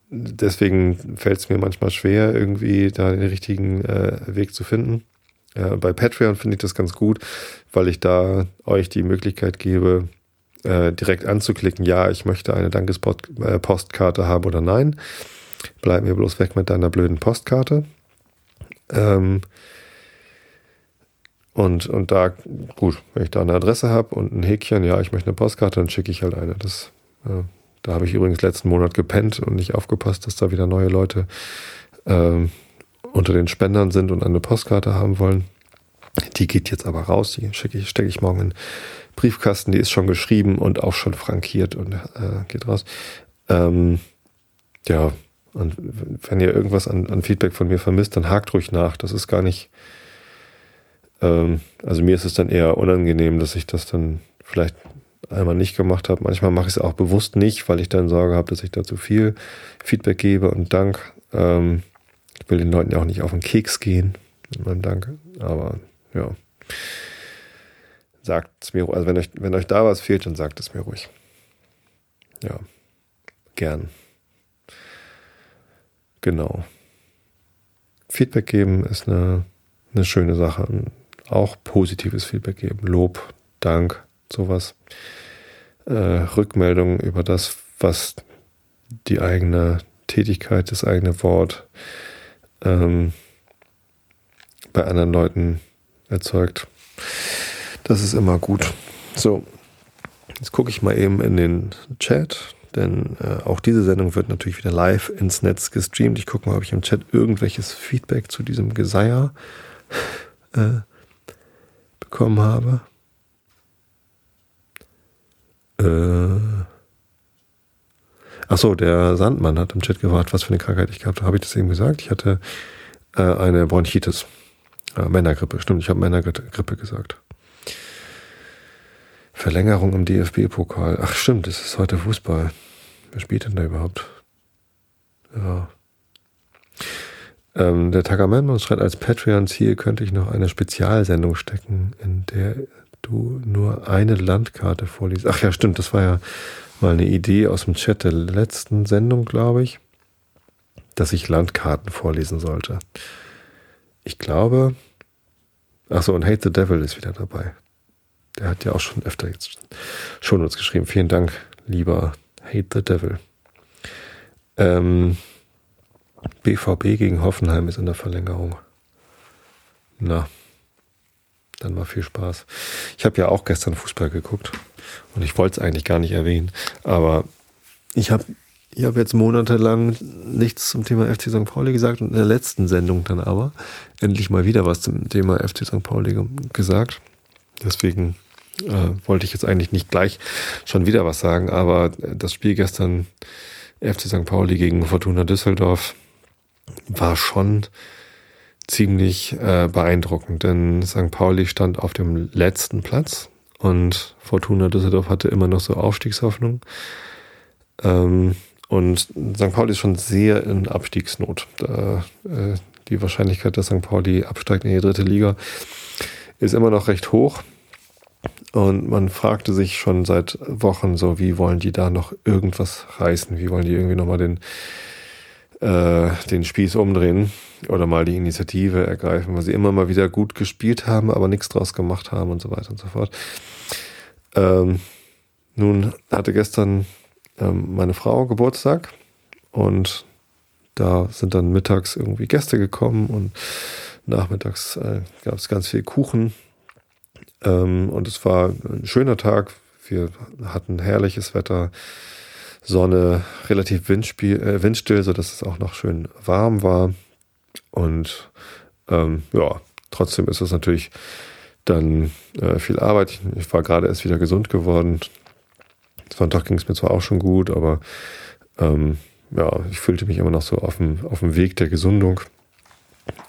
deswegen fällt es mir manchmal schwer, irgendwie da den richtigen äh, Weg zu finden. Äh, bei Patreon finde ich das ganz gut, weil ich da euch die Möglichkeit gebe, äh, direkt anzuklicken, ja, ich möchte eine Dankespostkarte äh, haben oder nein. Bleib mir bloß weg mit deiner blöden Postkarte. Ähm, und, und da, gut, wenn ich da eine Adresse habe und ein Häkchen, ja, ich möchte eine Postkarte, dann schicke ich halt eine. Das, äh, da habe ich übrigens letzten Monat gepennt und nicht aufgepasst, dass da wieder neue Leute äh, unter den Spendern sind und eine Postkarte haben wollen. Die geht jetzt aber raus, die schicke ich, stecke ich morgen in Briefkasten, die ist schon geschrieben und auch schon frankiert und äh, geht raus. Ähm, ja, und wenn ihr irgendwas an, an Feedback von mir vermisst, dann hakt ruhig nach. Das ist gar nicht, ähm, also mir ist es dann eher unangenehm, dass ich das dann vielleicht einmal nicht gemacht habe. Manchmal mache ich es auch bewusst nicht, weil ich dann Sorge habe, dass ich da zu viel Feedback gebe und Dank. Ähm, ich will den Leuten ja auch nicht auf den Keks gehen mit meinem Dank. Aber ja. Sagt es mir, also wenn euch, wenn euch da was fehlt, dann sagt es mir ruhig. Ja. Gern. Genau. Feedback geben ist eine, eine schöne Sache auch positives Feedback geben. Lob, Dank, sowas. Äh, Rückmeldung über das, was die eigene Tätigkeit, das eigene Wort ähm, bei anderen Leuten erzeugt. Das ist immer gut. So, jetzt gucke ich mal eben in den Chat, denn äh, auch diese Sendung wird natürlich wieder live ins Netz gestreamt. Ich gucke mal, ob ich im Chat irgendwelches Feedback zu diesem Geseier äh, bekommen habe. Äh. Achso, der Sandmann hat im Chat gefragt, was für eine Krankheit ich gehabt habe. Habe ich das eben gesagt? Ich hatte äh, eine Bronchitis. Äh, Männergrippe, stimmt, ich habe Männergrippe gesagt. Verlängerung im DFB-Pokal. Ach stimmt, es ist heute Fußball. Wer spielt denn da überhaupt? Ja. Ähm, der Tagamento schreibt, als Patreon-Ziel könnte ich noch eine Spezialsendung stecken, in der du nur eine Landkarte vorliest. Ach ja, stimmt, das war ja mal eine Idee aus dem Chat der letzten Sendung, glaube ich, dass ich Landkarten vorlesen sollte. Ich glaube, ach so, und Hate the Devil ist wieder dabei. Der hat ja auch schon öfter jetzt schon uns geschrieben. Vielen Dank, lieber Hate the Devil. Ähm, BVB gegen Hoffenheim ist in der Verlängerung. Na, dann war viel Spaß. Ich habe ja auch gestern Fußball geguckt und ich wollte es eigentlich gar nicht erwähnen, aber ich habe ich hab jetzt monatelang nichts zum Thema FC St. Pauli gesagt und in der letzten Sendung dann aber endlich mal wieder was zum Thema FC St. Pauli gesagt. Deswegen äh, wollte ich jetzt eigentlich nicht gleich schon wieder was sagen, aber das Spiel gestern FC St. Pauli gegen Fortuna Düsseldorf war schon ziemlich äh, beeindruckend, denn St. Pauli stand auf dem letzten Platz und Fortuna Düsseldorf hatte immer noch so Aufstiegshoffnung. Ähm, und St. Pauli ist schon sehr in Abstiegsnot. Da, äh, die Wahrscheinlichkeit, dass St. Pauli absteigt in die dritte Liga, ist immer noch recht hoch. Und man fragte sich schon seit Wochen so, wie wollen die da noch irgendwas reißen? Wie wollen die irgendwie nochmal den, äh, den Spieß umdrehen oder mal die Initiative ergreifen, weil sie immer mal wieder gut gespielt haben, aber nichts draus gemacht haben und so weiter und so fort. Ähm, nun hatte gestern ähm, meine Frau Geburtstag und da sind dann mittags irgendwie Gäste gekommen und nachmittags äh, gab es ganz viel Kuchen ähm, und es war ein schöner Tag. Wir hatten herrliches Wetter, Sonne, relativ windspiel, äh, windstill, so dass es auch noch schön warm war. Und ähm, ja, trotzdem ist es natürlich dann äh, viel Arbeit. Ich, ich war gerade erst wieder gesund geworden. Sonntag ging es mir zwar auch schon gut, aber ähm, ja, ich fühlte mich immer noch so auf dem, auf dem Weg der Gesundung.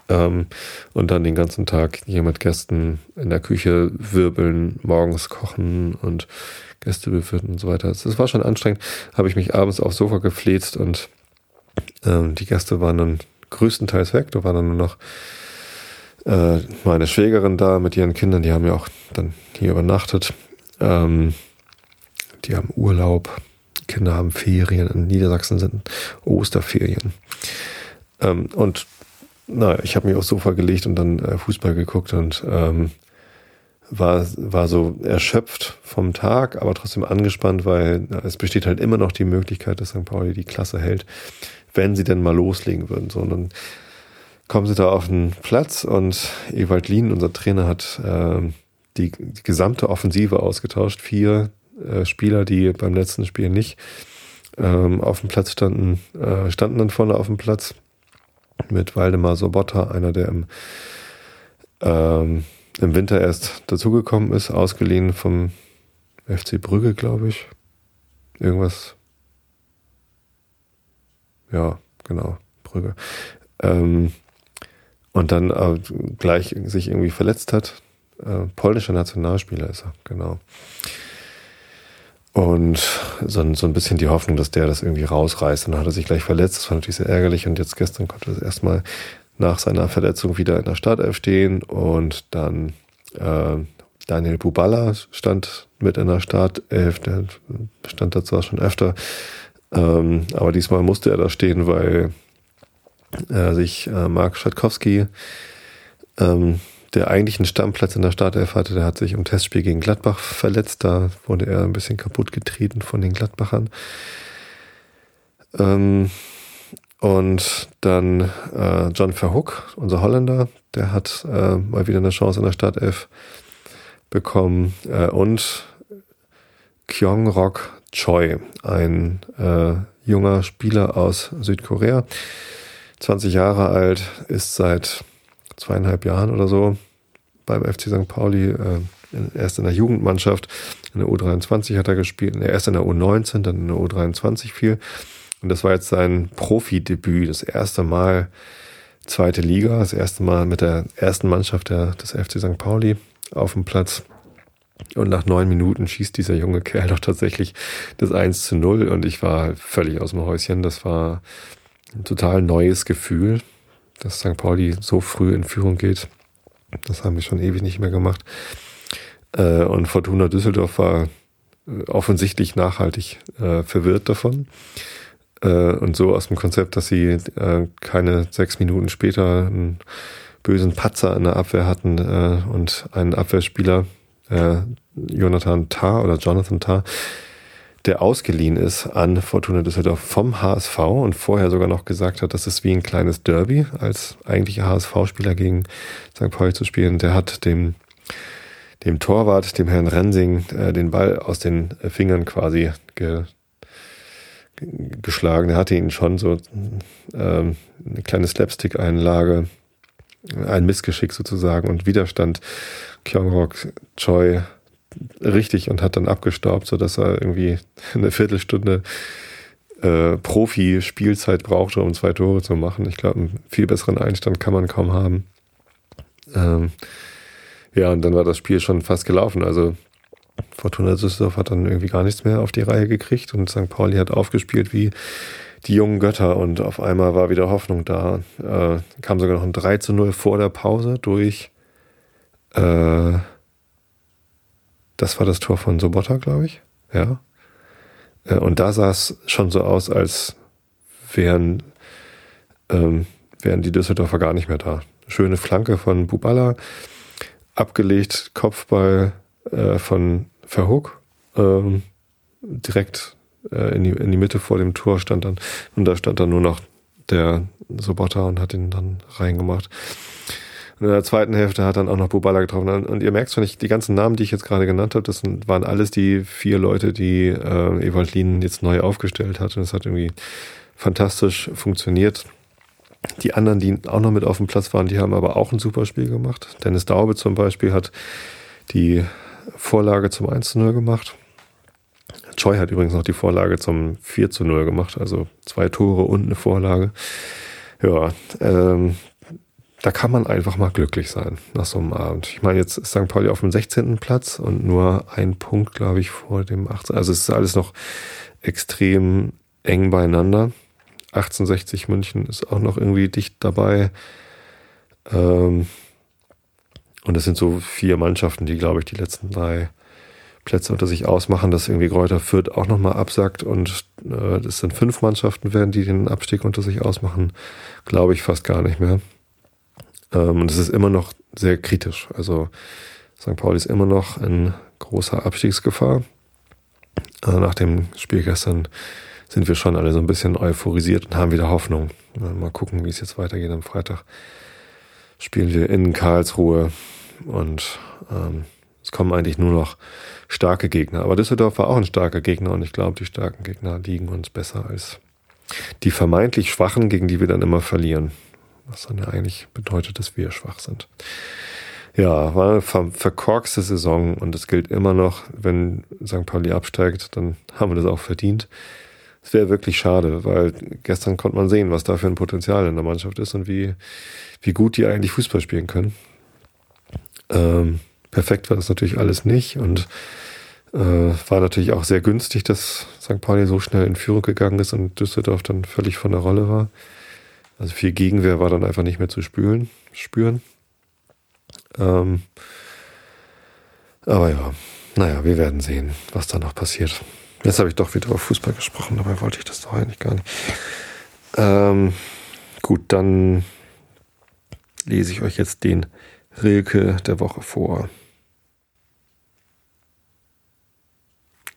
Ähm, und dann den ganzen Tag hier mit Gästen in der Küche wirbeln, morgens kochen und Gäste bewirten und so weiter. Das war schon anstrengend. Habe ich mich abends aufs Sofa gefläzt und ähm, die Gäste waren dann größtenteils weg. Da war dann nur noch äh, meine Schwägerin da mit ihren Kindern. Die haben ja auch dann hier übernachtet. Ähm, die haben Urlaub. Kinder haben Ferien. In Niedersachsen sind Osterferien. Ähm, und na, ich habe mich aufs Sofa gelegt und dann äh, Fußball geguckt und ähm, war, war so erschöpft vom Tag, aber trotzdem angespannt, weil äh, es besteht halt immer noch die Möglichkeit, dass St. Pauli die Klasse hält, wenn sie denn mal loslegen würden. So, und dann kommen sie da auf den Platz und Ewald Lien, unser Trainer, hat äh, die, die gesamte Offensive ausgetauscht. Vier äh, Spieler, die beim letzten Spiel nicht ähm, auf dem Platz standen, äh, standen dann vorne auf dem Platz mit Waldemar Sobotta, einer, der im, ähm, im Winter erst dazugekommen ist, ausgeliehen vom FC Brügge, glaube ich. Irgendwas. Ja, genau, Brügge. Ähm, und dann äh, gleich sich irgendwie verletzt hat. Äh, polnischer Nationalspieler ist er, genau. Und so, so ein bisschen die Hoffnung, dass der das irgendwie rausreißt. Dann hat er sich gleich verletzt. Das war natürlich sehr ärgerlich. Und jetzt gestern konnte er erstmal nach seiner Verletzung wieder in der Startelf stehen. Und dann äh, Daniel Bubala stand mit in der Startelf. Der stand da zwar schon öfter. Ähm, aber diesmal musste er da stehen, weil äh, sich äh, Mark Schatkowski ähm, der eigentlich einen Stammplatz in der Startelf hatte, der hat sich im Testspiel gegen Gladbach verletzt. Da wurde er ein bisschen kaputt getreten von den Gladbachern. Ähm, und dann äh, John Verhoek, unser Holländer, der hat äh, mal wieder eine Chance in der Startelf bekommen. Äh, und Kyung Rok Choi, ein äh, junger Spieler aus Südkorea, 20 Jahre alt, ist seit zweieinhalb Jahren oder so beim FC St. Pauli. Äh, erst in der Jugendmannschaft, in der U23 hat er gespielt, erst in der U19, dann in der U23 viel. Und das war jetzt sein Profidebüt, das erste Mal zweite Liga, das erste Mal mit der ersten Mannschaft der, des FC St. Pauli auf dem Platz. Und nach neun Minuten schießt dieser junge Kerl doch tatsächlich das 1 zu 0 und ich war völlig aus dem Häuschen. Das war ein total neues Gefühl, dass St. Pauli so früh in Führung geht. Das haben wir schon ewig nicht mehr gemacht. Äh, und Fortuna Düsseldorf war äh, offensichtlich nachhaltig äh, verwirrt davon. Und so aus dem Konzept, dass sie keine sechs Minuten später einen bösen Patzer in der Abwehr hatten und einen Abwehrspieler, Jonathan Tarr oder Jonathan Tarr, der ausgeliehen ist an Fortuna Düsseldorf vom HSV und vorher sogar noch gesagt hat, das ist wie ein kleines Derby, als eigentlicher HSV-Spieler gegen St. Pauli zu spielen. Der hat dem, dem Torwart, dem Herrn Rensing, äh, den Ball aus den Fingern quasi ge, geschlagen. Er hatte ihn schon so ähm, eine kleine Slapstick-Einlage, ein Missgeschick sozusagen und Widerstand. Kyongrok Choi richtig und hat dann abgestaubt, sodass er irgendwie eine Viertelstunde äh, Profi-Spielzeit brauchte, um zwei Tore zu machen. Ich glaube, einen viel besseren Einstand kann man kaum haben. Ähm, ja, und dann war das Spiel schon fast gelaufen. Also Fortuna Düsseldorf hat dann irgendwie gar nichts mehr auf die Reihe gekriegt und St. Pauli hat aufgespielt wie die jungen Götter und auf einmal war wieder Hoffnung da. Äh, kam sogar noch ein 3 zu 0 vor der Pause durch äh, das war das Tor von Sobotta, glaube ich. Ja. Äh, und da sah es schon so aus, als wären, ähm, wären die Düsseldorfer gar nicht mehr da. Schöne Flanke von Bubala, abgelegt, Kopfball äh, von Verhook, ähm, direkt äh, in, die, in die Mitte vor dem Tor stand dann, und da stand dann nur noch der Sobotta und hat ihn dann reingemacht. Und in der zweiten Hälfte hat dann auch noch Bubala getroffen. Und ihr merkt schon, ich, die ganzen Namen, die ich jetzt gerade genannt habe, das waren alles die vier Leute, die äh, Ewald Lien jetzt neu aufgestellt hat. Und es hat irgendwie fantastisch funktioniert. Die anderen, die auch noch mit auf dem Platz waren, die haben aber auch ein super Spiel gemacht. Dennis Daube zum Beispiel hat die Vorlage zum 1 zu 0 gemacht. Choi hat übrigens noch die Vorlage zum 4 zu 0 gemacht, also zwei Tore und eine Vorlage. Ja, ähm, da kann man einfach mal glücklich sein nach so einem Abend. Ich meine, jetzt ist St. Pauli auf dem 16. Platz und nur ein Punkt, glaube ich, vor dem 18. Also es ist alles noch extrem eng beieinander. 1860 München ist auch noch irgendwie dicht dabei. Ähm, und es sind so vier Mannschaften, die, glaube ich, die letzten drei Plätze unter sich ausmachen, dass irgendwie Kräuter Fürth auch nochmal absackt und äh, das sind fünf Mannschaften werden, die den Abstieg unter sich ausmachen, glaube ich fast gar nicht mehr. Ähm, und es ist immer noch sehr kritisch. Also St. Pauli ist immer noch in großer Abstiegsgefahr. Äh, nach dem Spiel gestern sind wir schon alle so ein bisschen euphorisiert und haben wieder Hoffnung. Mal gucken, wie es jetzt weitergeht. Am Freitag spielen wir in Karlsruhe und ähm, es kommen eigentlich nur noch starke Gegner. Aber Düsseldorf war auch ein starker Gegner und ich glaube, die starken Gegner liegen uns besser als die vermeintlich Schwachen, gegen die wir dann immer verlieren was dann ja eigentlich bedeutet, dass wir schwach sind. Ja, war eine ver verkorkste Saison und es gilt immer noch, wenn St. Pauli absteigt, dann haben wir das auch verdient. Es wäre wirklich schade, weil gestern konnte man sehen, was da für ein Potenzial in der Mannschaft ist und wie, wie gut die eigentlich Fußball spielen können. Ähm, perfekt war das natürlich alles nicht und äh, war natürlich auch sehr günstig, dass St. Pauli so schnell in Führung gegangen ist und Düsseldorf dann völlig von der Rolle war. Also viel Gegenwehr war dann einfach nicht mehr zu spüren. spüren. Ähm, aber ja, naja, wir werden sehen, was da noch passiert. Jetzt habe ich doch wieder über Fußball gesprochen, dabei wollte ich das doch eigentlich gar nicht. Ähm, gut, dann lese ich euch jetzt den Rilke der Woche vor.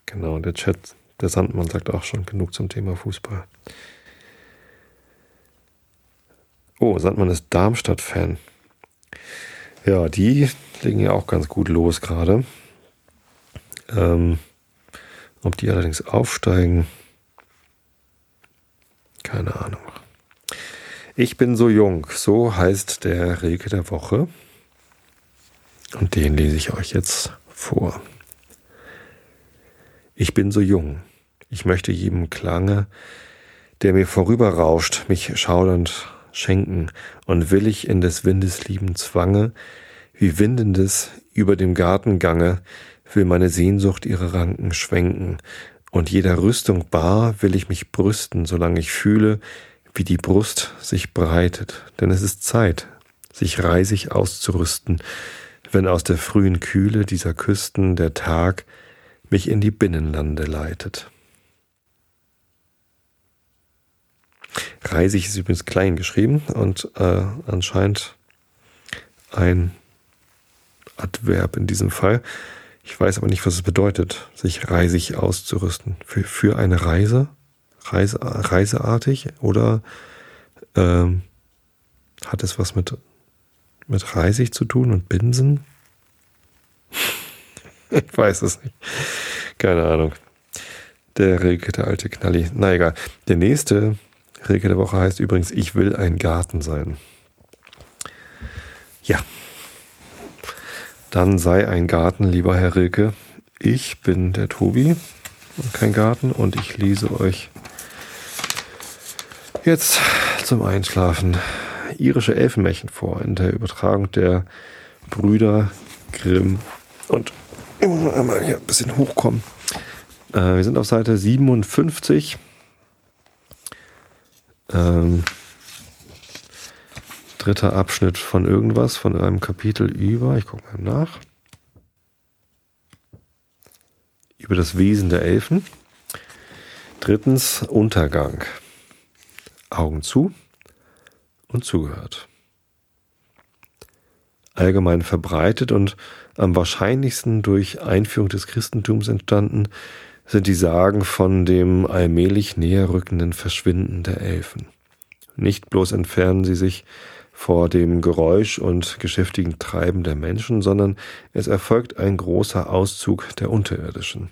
Genau, der Chat, der Sandmann sagt auch schon genug zum Thema Fußball. Oh, Sandmann ist Darmstadt-Fan. Ja, die legen ja auch ganz gut los gerade. Ähm, ob die allerdings aufsteigen, keine Ahnung. Ich bin so jung, so heißt der Rege der Woche. Und den lese ich euch jetzt vor. Ich bin so jung. Ich möchte jedem Klange, der mir vorüberrauscht, mich schaudernd schenken und willig in des Windes lieben Zwange, wie windendes über dem Garten gange, will meine Sehnsucht ihre Ranken schwenken, und jeder Rüstung bar will ich mich brüsten, solange ich fühle, wie die Brust sich breitet, denn es ist Zeit, sich reisig auszurüsten, wenn aus der frühen Kühle dieser Küsten der Tag mich in die Binnenlande leitet. Reisig ist übrigens klein geschrieben und äh, anscheinend ein Adverb in diesem Fall. Ich weiß aber nicht, was es bedeutet, sich reisig auszurüsten. Für, für eine Reise? Reise reiseartig? Oder ähm, hat es was mit, mit reisig zu tun und Binsen? ich weiß es nicht. Keine Ahnung. Der Rilke, der alte Knalli. Na egal. Der nächste Rilke der Woche heißt übrigens, ich will ein Garten sein. Ja. Dann sei ein Garten, lieber Herr Rilke. Ich bin der Tobi und kein Garten und ich lese euch jetzt zum Einschlafen irische Elfenmärchen vor in der Übertragung der Brüder Grimm. Und ich muss einmal hier ein bisschen hochkommen. Äh, wir sind auf Seite 57. Ähm, dritter Abschnitt von irgendwas, von einem Kapitel über, ich gucke mal nach, über das Wesen der Elfen. Drittens Untergang. Augen zu und zugehört. Allgemein verbreitet und am wahrscheinlichsten durch Einführung des Christentums entstanden, sind die Sagen von dem allmählich näher rückenden Verschwinden der Elfen. Nicht bloß entfernen sie sich vor dem Geräusch und geschäftigen Treiben der Menschen, sondern es erfolgt ein großer Auszug der Unterirdischen.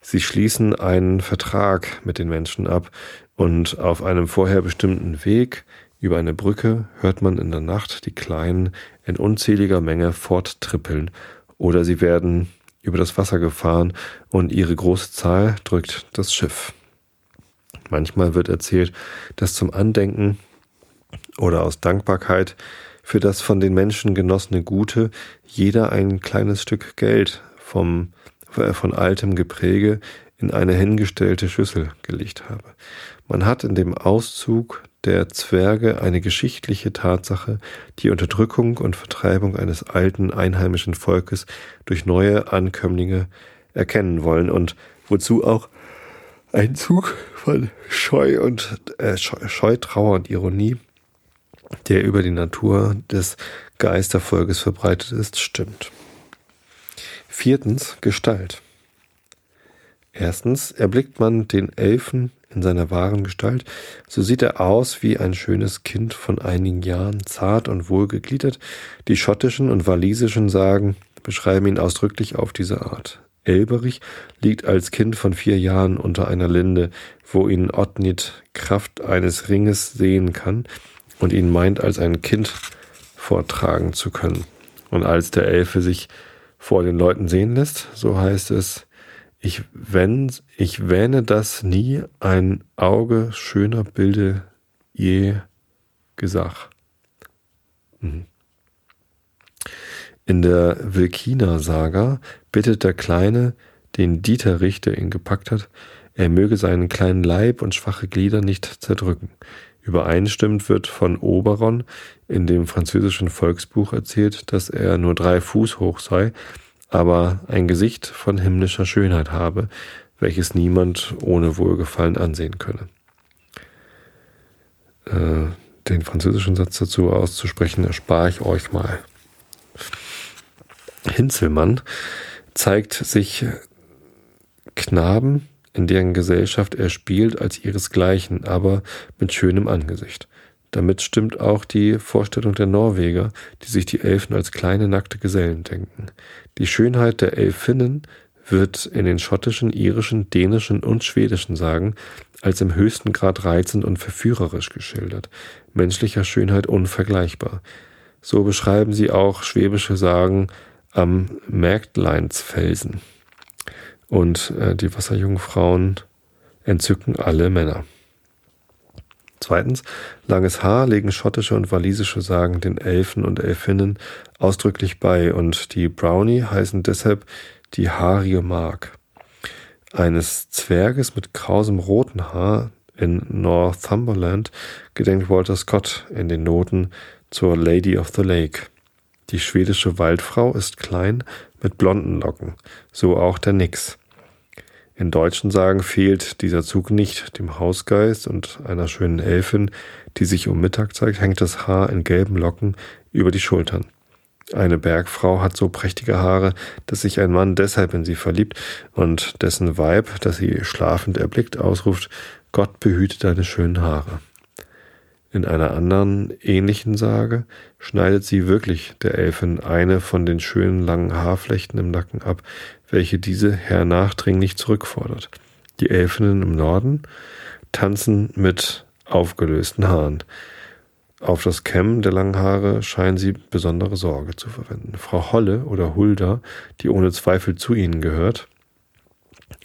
Sie schließen einen Vertrag mit den Menschen ab und auf einem vorher bestimmten Weg über eine Brücke hört man in der Nacht die Kleinen in unzähliger Menge forttrippeln oder sie werden über das Wasser gefahren und ihre große Zahl drückt das Schiff. Manchmal wird erzählt, dass zum Andenken oder aus Dankbarkeit für das von den Menschen genossene Gute jeder ein kleines Stück Geld vom, äh, von altem Gepräge in eine hingestellte Schüssel gelegt habe. Man hat in dem Auszug der Zwerge eine geschichtliche Tatsache, die Unterdrückung und Vertreibung eines alten einheimischen Volkes durch neue Ankömmlinge erkennen wollen und wozu auch ein Zug von Scheu und äh, Scheu, Trauer und Ironie, der über die Natur des Geistervolkes verbreitet ist, stimmt. Viertens Gestalt. Erstens erblickt man den Elfen in seiner wahren Gestalt, so sieht er aus wie ein schönes Kind von einigen Jahren, zart und wohlgegliedert. Die schottischen und walisischen Sagen beschreiben ihn ausdrücklich auf diese Art. Elberich liegt als Kind von vier Jahren unter einer Linde, wo ihn Otnit Kraft eines Ringes sehen kann und ihn meint, als ein Kind vortragen zu können. Und als der Elfe sich vor den Leuten sehen lässt, so heißt es, ich, wenn, ich wähne das nie ein Auge schöner Bilde je Gesach. Mhm. In der Wilkina-Saga bittet der Kleine den Dieterich, der ihn gepackt hat, er möge seinen kleinen Leib und schwache Glieder nicht zerdrücken. Übereinstimmend wird von Oberon in dem französischen Volksbuch erzählt, dass er nur drei Fuß hoch sei aber ein Gesicht von himmlischer Schönheit habe, welches niemand ohne Wohlgefallen ansehen könne. Äh, den französischen Satz dazu auszusprechen, erspare ich euch mal. Hinzelmann zeigt sich Knaben, in deren Gesellschaft er spielt, als ihresgleichen, aber mit schönem Angesicht. Damit stimmt auch die Vorstellung der Norweger, die sich die Elfen als kleine nackte Gesellen denken. Die Schönheit der Elfinnen wird in den schottischen, irischen, dänischen und schwedischen Sagen als im höchsten Grad reizend und verführerisch geschildert, menschlicher Schönheit unvergleichbar. So beschreiben sie auch schwäbische Sagen am Märktleinsfelsen. Und äh, die Wasserjungfrauen entzücken alle Männer. Zweitens, langes Haar legen schottische und walisische Sagen den Elfen und Elfinnen ausdrücklich bei und die Brownie heißen deshalb die haarige Mark. Eines Zwerges mit krausem roten Haar in Northumberland gedenkt Walter Scott in den Noten zur Lady of the Lake. Die schwedische Waldfrau ist klein mit blonden Locken, so auch der Nix. In deutschen Sagen fehlt dieser Zug nicht. Dem Hausgeist und einer schönen Elfin, die sich um Mittag zeigt, hängt das Haar in gelben Locken über die Schultern. Eine Bergfrau hat so prächtige Haare, dass sich ein Mann deshalb in sie verliebt und dessen Weib, das sie schlafend erblickt, ausruft, Gott behüte deine schönen Haare. In einer anderen ähnlichen Sage schneidet sie wirklich der Elfin eine von den schönen langen Haarflechten im Nacken ab, welche diese hernachdringlich zurückfordert. Die Elfinnen im Norden tanzen mit aufgelösten Haaren. Auf das Kämmen der langen Haare scheinen sie besondere Sorge zu verwenden. Frau Holle oder Hulda, die ohne Zweifel zu ihnen gehört,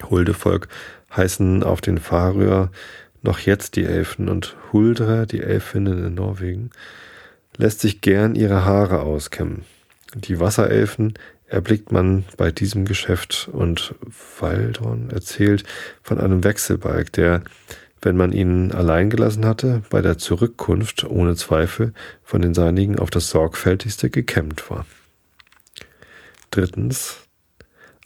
Huldevolk heißen auf den Färöer noch jetzt die Elfen und Huldra, die Elfinnen in Norwegen, lässt sich gern ihre Haare auskämmen. Die Wasserelfen erblickt man bei diesem Geschäft und Waldron erzählt von einem Wechselbalg, der, wenn man ihn allein gelassen hatte, bei der Zurückkunft ohne Zweifel von den Seinigen auf das sorgfältigste gekämmt war. Drittens,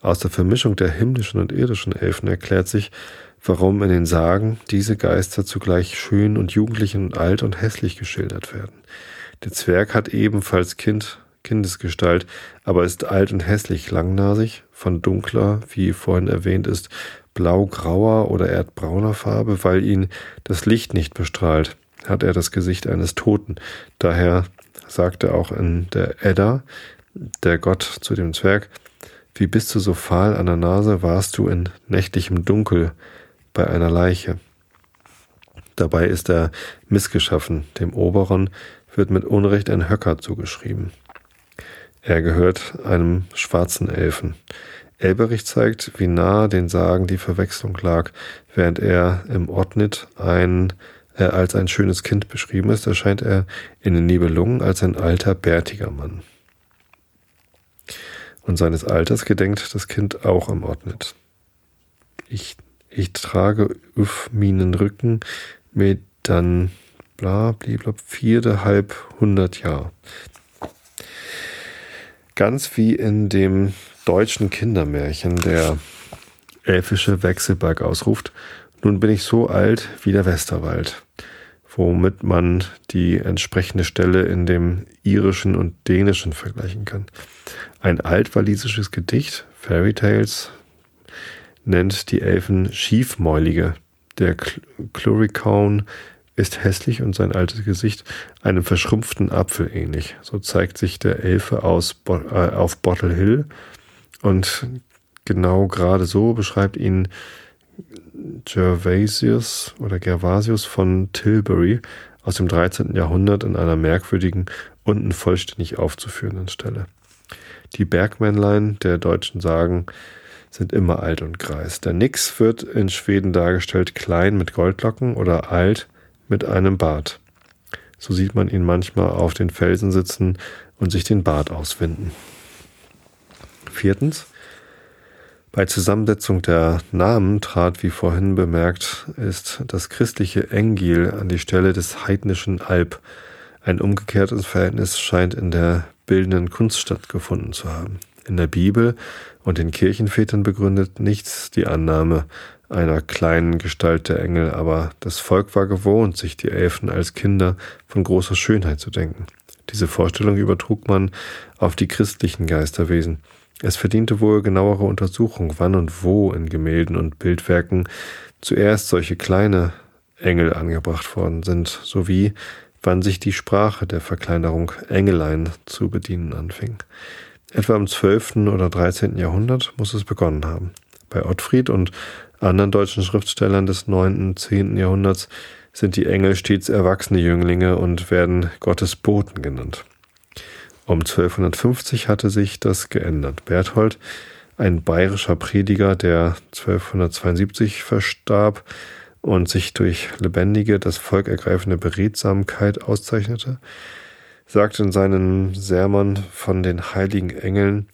aus der Vermischung der himmlischen und irdischen Elfen erklärt sich, warum in den Sagen diese Geister zugleich schön und jugendlich und alt und hässlich geschildert werden. Der Zwerg hat ebenfalls Kind, Kindesgestalt, aber ist alt und hässlich, langnasig, von dunkler, wie vorhin erwähnt ist, blau-grauer oder erdbrauner Farbe, weil ihn das Licht nicht bestrahlt, hat er das Gesicht eines Toten. Daher sagte auch in der Edda der Gott zu dem Zwerg, wie bist du so fahl an der Nase, warst du in nächtlichem Dunkel bei einer Leiche. Dabei ist er missgeschaffen, dem Oberen wird mit Unrecht ein Höcker zugeschrieben. Er gehört einem schwarzen Elfen. Elberich zeigt, wie nah den Sagen die Verwechslung lag. Während er im Ordnit ein, äh, als ein schönes Kind beschrieben ist, erscheint er in den Nibelungen als ein alter, bärtiger Mann und seines Alters gedenkt das Kind auch am Ordnet. Ich, ich trage auf meinen Rücken mit dann bla blibla viereinhalb hundert Jahr. Ganz wie in dem deutschen Kindermärchen der elfische Wechselberg ausruft, nun bin ich so alt wie der Westerwald womit man die entsprechende Stelle in dem irischen und dänischen vergleichen kann. Ein altwalisisches Gedicht, Fairy Tales, nennt die Elfen Schiefmäulige. Der Cluricaun ist hässlich und sein altes Gesicht einem verschrumpften Apfel ähnlich. So zeigt sich der Elfe aus, äh, auf Bottle Hill und genau gerade so beschreibt ihn Gervasius oder Gervasius von Tilbury aus dem 13. Jahrhundert in einer merkwürdigen, unten vollständig aufzuführenden Stelle. Die Bergmännlein der deutschen Sagen sind immer alt und greis. Der Nix wird in Schweden dargestellt klein mit Goldlocken oder alt mit einem Bart. So sieht man ihn manchmal auf den Felsen sitzen und sich den Bart auswinden. Viertens, bei Zusammensetzung der Namen trat, wie vorhin bemerkt ist, das christliche Engil an die Stelle des heidnischen Alp. Ein umgekehrtes Verhältnis scheint in der bildenden Kunst stattgefunden zu haben. In der Bibel und den Kirchenvätern begründet nichts die Annahme einer kleinen Gestalt der Engel, aber das Volk war gewohnt, sich die Elfen als Kinder von großer Schönheit zu denken. Diese Vorstellung übertrug man auf die christlichen Geisterwesen. Es verdiente wohl genauere Untersuchung, wann und wo in Gemälden und Bildwerken zuerst solche kleine Engel angebracht worden sind, sowie wann sich die Sprache der Verkleinerung Engelein zu bedienen anfing. Etwa im 12. oder 13. Jahrhundert muss es begonnen haben. Bei Ottfried und anderen deutschen Schriftstellern des 9. und 10. Jahrhunderts sind die Engel stets erwachsene Jünglinge und werden Gottes Boten genannt. Um 1250 hatte sich das geändert. Berthold, ein bayerischer Prediger, der 1272 verstarb und sich durch lebendige, das Volk ergreifende Beredsamkeit auszeichnete, sagte in seinem Sermon von den heiligen Engeln,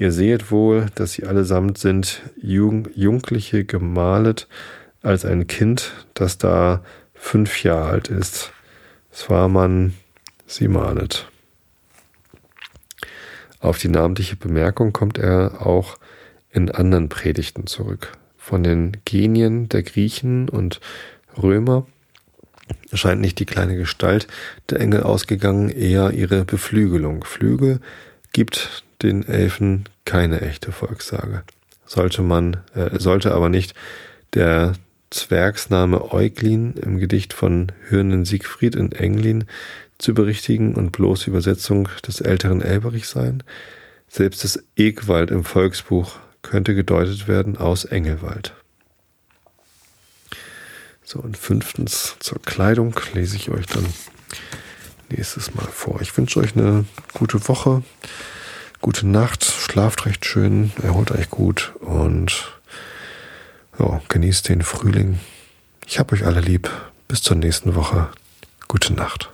Ihr sehet wohl, dass sie allesamt sind Jung, Jugendliche gemalet als ein Kind, das da fünf Jahre alt ist. Es war man, sie malet. Auf die namentliche Bemerkung kommt er auch in anderen Predigten zurück. Von den Genien der Griechen und Römer scheint nicht die kleine Gestalt der Engel ausgegangen, eher ihre Beflügelung. Flügel gibt den Elfen keine echte Volkssage. Sollte man, äh, sollte aber nicht der Zwergsname Euglin im Gedicht von Hürnen Siegfried in Englin zu berichtigen und bloß Übersetzung des älteren Elberich sein. Selbst das Egwald im Volksbuch könnte gedeutet werden aus Engelwald. So, und fünftens zur Kleidung lese ich euch dann nächstes Mal vor. Ich wünsche euch eine gute Woche, gute Nacht, schlaft recht schön, erholt euch gut und ja, genießt den Frühling. Ich hab euch alle lieb. Bis zur nächsten Woche. Gute Nacht.